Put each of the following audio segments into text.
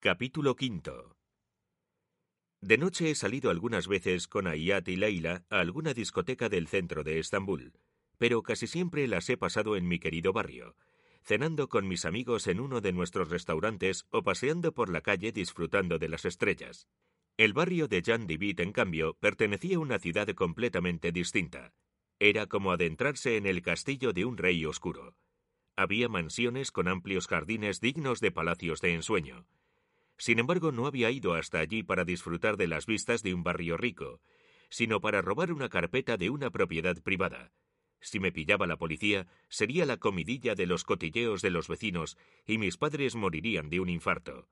Capítulo quinto. De noche he salido algunas veces con Ayat y Leila a alguna discoteca del centro de Estambul, pero casi siempre las he pasado en mi querido barrio, cenando con mis amigos en uno de nuestros restaurantes o paseando por la calle disfrutando de las estrellas. El barrio de Jan Divit, en cambio, pertenecía a una ciudad completamente distinta. Era como adentrarse en el castillo de un rey oscuro. Había mansiones con amplios jardines dignos de palacios de ensueño sin embargo, no había ido hasta allí para disfrutar de las vistas de un barrio rico, sino para robar una carpeta de una propiedad privada. Si me pillaba la policía, sería la comidilla de los cotilleos de los vecinos y mis padres morirían de un infarto.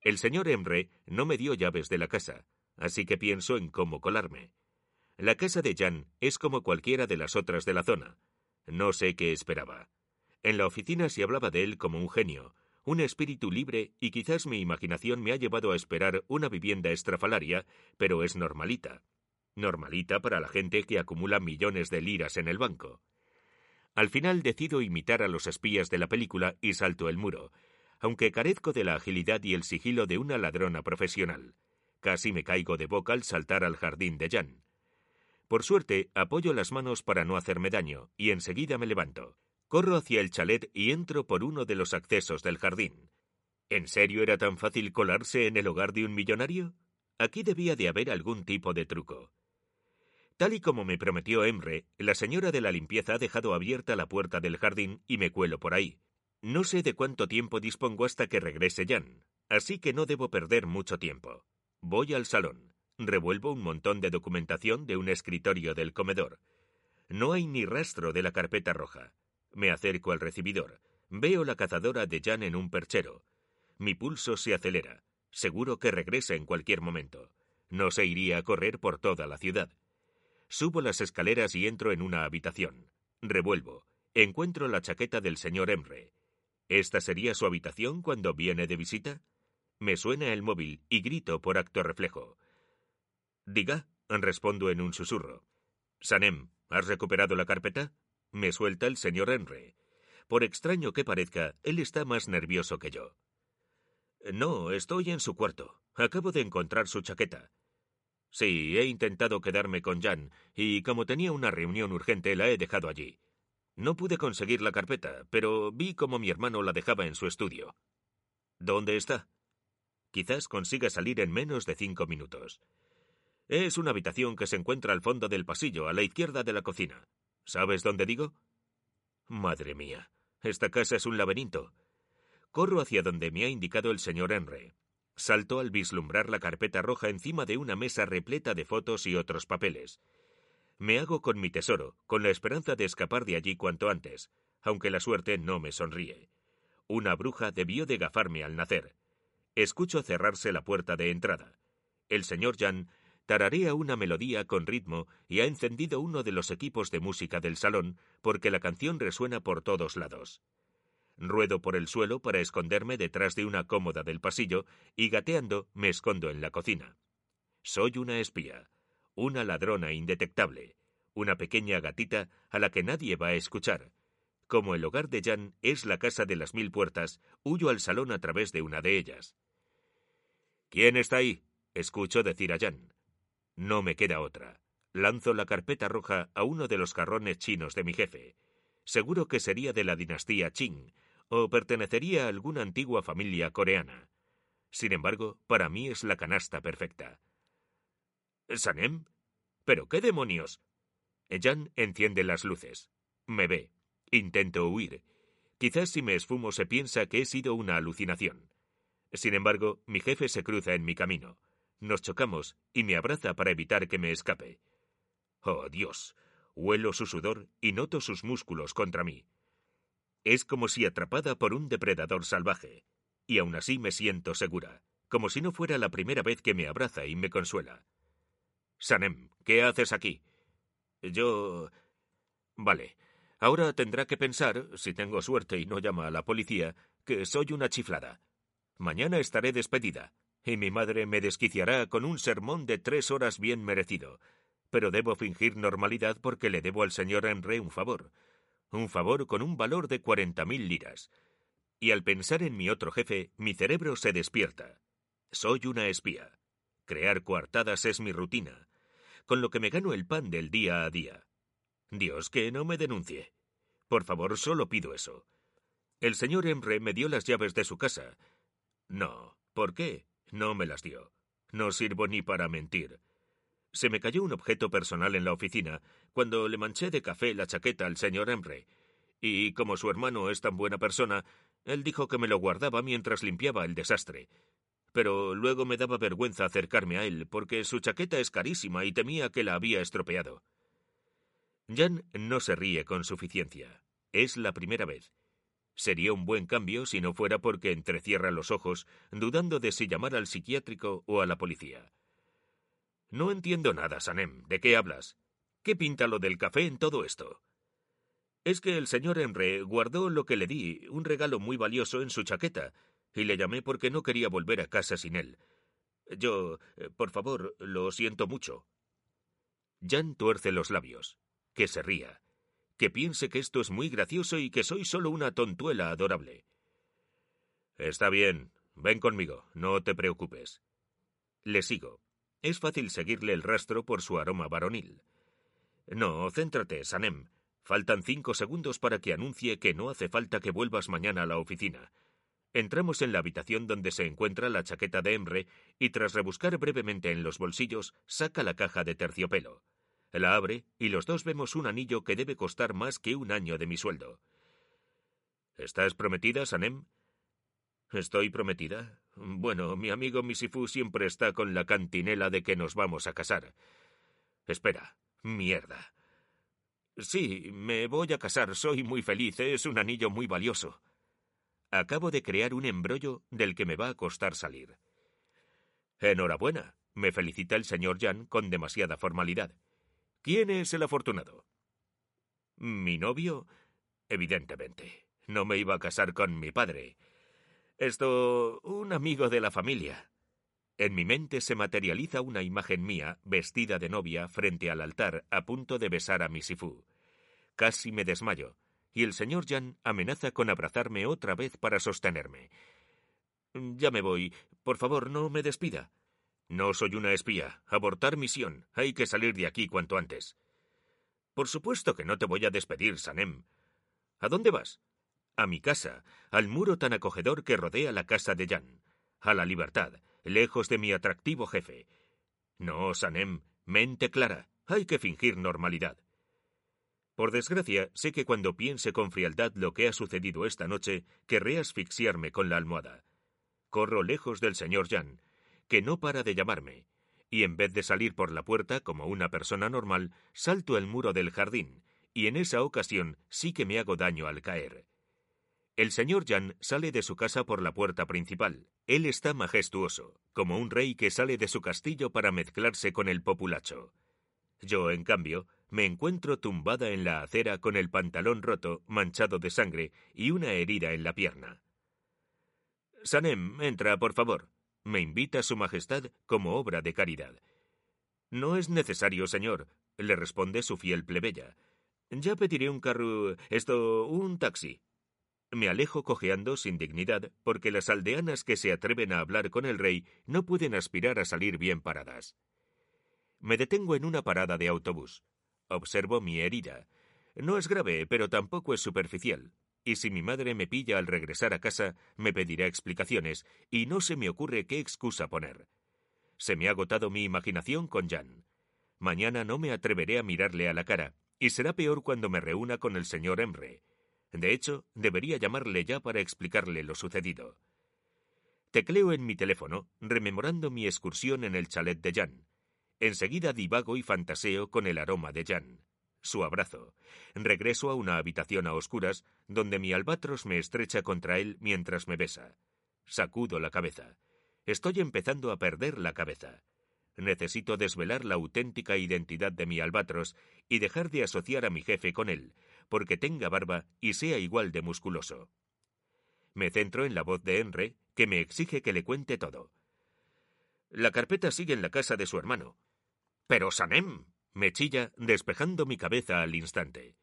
El señor Emre no me dio llaves de la casa, así que pienso en cómo colarme. La casa de Jan es como cualquiera de las otras de la zona. No sé qué esperaba. En la oficina se hablaba de él como un genio, un espíritu libre y quizás mi imaginación me ha llevado a esperar una vivienda estrafalaria, pero es normalita. Normalita para la gente que acumula millones de liras en el banco. Al final decido imitar a los espías de la película y salto el muro, aunque carezco de la agilidad y el sigilo de una ladrona profesional. Casi me caigo de boca al saltar al jardín de Jan. Por suerte, apoyo las manos para no hacerme daño, y enseguida me levanto. Corro hacia el chalet y entro por uno de los accesos del jardín. ¿En serio era tan fácil colarse en el hogar de un millonario? Aquí debía de haber algún tipo de truco. Tal y como me prometió Emre, la señora de la limpieza ha dejado abierta la puerta del jardín y me cuelo por ahí. No sé de cuánto tiempo dispongo hasta que regrese Jan, así que no debo perder mucho tiempo. Voy al salón. Revuelvo un montón de documentación de un escritorio del comedor. No hay ni rastro de la carpeta roja. Me acerco al recibidor. Veo la cazadora de Jan en un perchero. Mi pulso se acelera. Seguro que regresa en cualquier momento. No se iría a correr por toda la ciudad. Subo las escaleras y entro en una habitación. Revuelvo. Encuentro la chaqueta del señor Emre. ¿Esta sería su habitación cuando viene de visita? Me suena el móvil y grito por acto reflejo. Diga, respondo en un susurro. Sanem, ¿has recuperado la carpeta? Me suelta el señor Henry. Por extraño que parezca, él está más nervioso que yo. No, estoy en su cuarto. Acabo de encontrar su chaqueta. Sí, he intentado quedarme con Jan, y como tenía una reunión urgente, la he dejado allí. No pude conseguir la carpeta, pero vi como mi hermano la dejaba en su estudio. ¿Dónde está? Quizás consiga salir en menos de cinco minutos. Es una habitación que se encuentra al fondo del pasillo, a la izquierda de la cocina. ¿Sabes dónde digo? Madre mía, esta casa es un laberinto. Corro hacia donde me ha indicado el señor Henry. Salto al vislumbrar la carpeta roja encima de una mesa repleta de fotos y otros papeles. Me hago con mi tesoro, con la esperanza de escapar de allí cuanto antes, aunque la suerte no me sonríe. Una bruja debió de gafarme al nacer. Escucho cerrarse la puerta de entrada. El señor Jan tararea una melodía con ritmo y ha encendido uno de los equipos de música del salón porque la canción resuena por todos lados. Ruedo por el suelo para esconderme detrás de una cómoda del pasillo y gateando me escondo en la cocina. Soy una espía, una ladrona indetectable, una pequeña gatita a la que nadie va a escuchar. Como el hogar de Jan es la casa de las mil puertas, huyo al salón a través de una de ellas. ¿Quién está ahí? escucho decir a Jan. No me queda otra. Lanzo la carpeta roja a uno de los carrones chinos de mi jefe. Seguro que sería de la dinastía Qing, o pertenecería a alguna antigua familia coreana. Sin embargo, para mí es la canasta perfecta. ¿Sanem? ¿Pero qué demonios? Jan enciende las luces. Me ve. Intento huir. Quizás si me esfumo se piensa que he sido una alucinación. Sin embargo, mi jefe se cruza en mi camino. Nos chocamos y me abraza para evitar que me escape. Oh, Dios. Huelo su sudor y noto sus músculos contra mí. Es como si atrapada por un depredador salvaje. Y aún así me siento segura, como si no fuera la primera vez que me abraza y me consuela. Sanem, ¿qué haces aquí? Yo... Vale. Ahora tendrá que pensar, si tengo suerte y no llama a la policía, que soy una chiflada. Mañana estaré despedida, y mi madre me desquiciará con un sermón de tres horas bien merecido. Pero debo fingir normalidad porque le debo al señor Henry un favor. Un favor con un valor de cuarenta mil liras. Y al pensar en mi otro jefe, mi cerebro se despierta. Soy una espía. Crear coartadas es mi rutina, con lo que me gano el pan del día a día. Dios, que no me denuncie. Por favor, solo pido eso. El señor Emre me dio las llaves de su casa. No, ¿por qué? No me las dio. No sirvo ni para mentir. Se me cayó un objeto personal en la oficina cuando le manché de café la chaqueta al señor Emre. Y como su hermano es tan buena persona, él dijo que me lo guardaba mientras limpiaba el desastre. Pero luego me daba vergüenza acercarme a él, porque su chaqueta es carísima y temía que la había estropeado. Jan no se ríe con suficiencia. Es la primera vez. Sería un buen cambio si no fuera porque entrecierra los ojos, dudando de si llamar al psiquiátrico o a la policía. No entiendo nada, Sanem. ¿De qué hablas? ¿Qué pinta lo del café en todo esto? Es que el señor Henry guardó lo que le di, un regalo muy valioso, en su chaqueta, y le llamé porque no quería volver a casa sin él. Yo, eh, por favor, lo siento mucho. Jan tuerce los labios. Que se ría que piense que esto es muy gracioso y que soy solo una tontuela adorable. Está bien, ven conmigo, no te preocupes. Le sigo. Es fácil seguirle el rastro por su aroma varonil. No, céntrate, Sanem. Faltan cinco segundos para que anuncie que no hace falta que vuelvas mañana a la oficina. Entramos en la habitación donde se encuentra la chaqueta de Emre y tras rebuscar brevemente en los bolsillos, saca la caja de terciopelo. La abre y los dos vemos un anillo que debe costar más que un año de mi sueldo. ¿Estás prometida, Sanem? ¿Estoy prometida? Bueno, mi amigo Misifu siempre está con la cantinela de que nos vamos a casar. Espera, mierda. Sí, me voy a casar, soy muy feliz, es un anillo muy valioso. Acabo de crear un embrollo del que me va a costar salir. Enhorabuena, me felicita el señor Jan con demasiada formalidad. ¿Quién es el afortunado? ¿Mi novio? Evidentemente. No me iba a casar con mi padre. Esto, un amigo de la familia. En mi mente se materializa una imagen mía, vestida de novia, frente al altar, a punto de besar a mi Sifu. Casi me desmayo, y el señor Jan amenaza con abrazarme otra vez para sostenerme. Ya me voy. Por favor, no me despida. No soy una espía. Abortar misión. Hay que salir de aquí cuanto antes. Por supuesto que no te voy a despedir, Sanem. ¿A dónde vas? A mi casa, al muro tan acogedor que rodea la casa de Jan. A la libertad, lejos de mi atractivo jefe. No, Sanem, mente clara. Hay que fingir normalidad. Por desgracia, sé que cuando piense con frialdad lo que ha sucedido esta noche, querré asfixiarme con la almohada. Corro lejos del señor Jan, que no para de llamarme, y en vez de salir por la puerta como una persona normal, salto el muro del jardín, y en esa ocasión sí que me hago daño al caer. El señor Jan sale de su casa por la puerta principal. Él está majestuoso, como un rey que sale de su castillo para mezclarse con el populacho. Yo, en cambio, me encuentro tumbada en la acera con el pantalón roto, manchado de sangre y una herida en la pierna. Sanem, entra, por favor. Me invita Su Majestad como obra de caridad. No es necesario, señor, le responde su fiel plebeya. Ya pediré un carro. esto. un taxi. Me alejo cojeando sin dignidad, porque las aldeanas que se atreven a hablar con el rey no pueden aspirar a salir bien paradas. Me detengo en una parada de autobús. Observo mi herida. No es grave, pero tampoco es superficial y si mi madre me pilla al regresar a casa, me pedirá explicaciones, y no se me ocurre qué excusa poner. Se me ha agotado mi imaginación con Jan. Mañana no me atreveré a mirarle a la cara, y será peor cuando me reúna con el señor Emre. De hecho, debería llamarle ya para explicarle lo sucedido. Tecleo en mi teléfono, rememorando mi excursión en el chalet de Jan. Enseguida divago y fantaseo con el aroma de Jan su abrazo. Regreso a una habitación a oscuras, donde mi albatros me estrecha contra él mientras me besa. Sacudo la cabeza. Estoy empezando a perder la cabeza. Necesito desvelar la auténtica identidad de mi albatros y dejar de asociar a mi jefe con él, porque tenga barba y sea igual de musculoso. Me centro en la voz de Henry, que me exige que le cuente todo. La carpeta sigue en la casa de su hermano. Pero Sanem, me chilla, despejando mi cabeza al instante.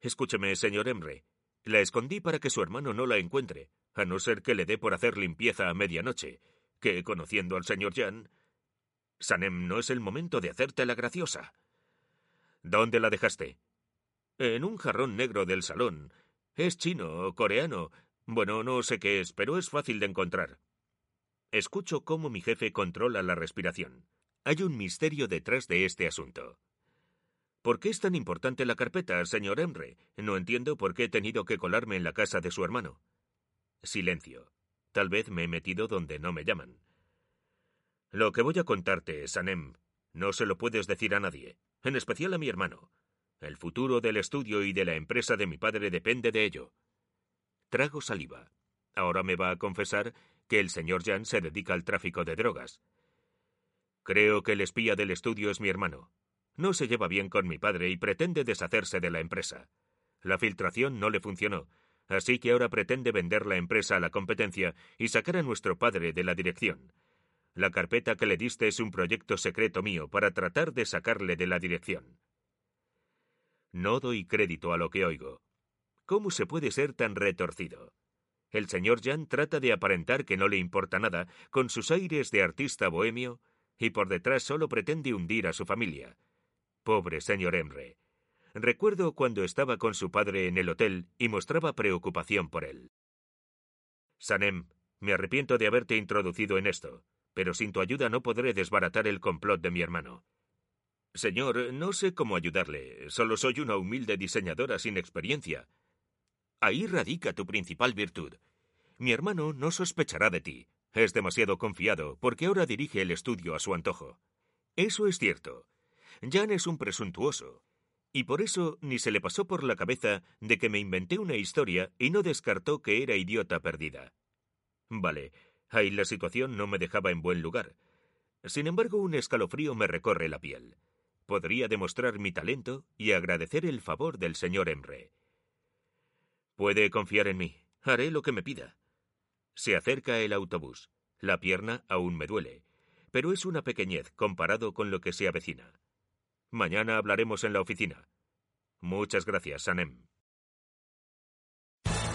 Escúcheme, señor Emre. La escondí para que su hermano no la encuentre, a no ser que le dé por hacer limpieza a medianoche, que, conociendo al señor Jan... Sanem, no es el momento de hacerte la graciosa. ¿Dónde la dejaste? En un jarrón negro del salón. Es chino o coreano. Bueno, no sé qué es, pero es fácil de encontrar. Escucho cómo mi jefe controla la respiración. Hay un misterio detrás de este asunto. ¿Por qué es tan importante la carpeta, señor Emre? No entiendo por qué he tenido que colarme en la casa de su hermano. Silencio. Tal vez me he metido donde no me llaman. Lo que voy a contarte, Sanem, no se lo puedes decir a nadie, en especial a mi hermano. El futuro del estudio y de la empresa de mi padre depende de ello. Trago saliva. Ahora me va a confesar que el señor Jan se dedica al tráfico de drogas. Creo que el espía del estudio es mi hermano. No se lleva bien con mi padre y pretende deshacerse de la empresa. La filtración no le funcionó, así que ahora pretende vender la empresa a la competencia y sacar a nuestro padre de la dirección. La carpeta que le diste es un proyecto secreto mío para tratar de sacarle de la dirección. No doy crédito a lo que oigo. ¿Cómo se puede ser tan retorcido? El señor Jan trata de aparentar que no le importa nada, con sus aires de artista bohemio, y por detrás solo pretende hundir a su familia. Pobre señor Emre. Recuerdo cuando estaba con su padre en el hotel y mostraba preocupación por él. Sanem, me arrepiento de haberte introducido en esto, pero sin tu ayuda no podré desbaratar el complot de mi hermano. Señor, no sé cómo ayudarle. Solo soy una humilde diseñadora sin experiencia. Ahí radica tu principal virtud. Mi hermano no sospechará de ti. Es demasiado confiado, porque ahora dirige el estudio a su antojo. Eso es cierto. Jan es un presuntuoso. Y por eso ni se le pasó por la cabeza de que me inventé una historia y no descartó que era idiota perdida. Vale, ahí la situación no me dejaba en buen lugar. Sin embargo, un escalofrío me recorre la piel. Podría demostrar mi talento y agradecer el favor del señor Emre. Puede confiar en mí. Haré lo que me pida. Se acerca el autobús. La pierna aún me duele, pero es una pequeñez comparado con lo que se avecina. Mañana hablaremos en la oficina. Muchas gracias, Sanem.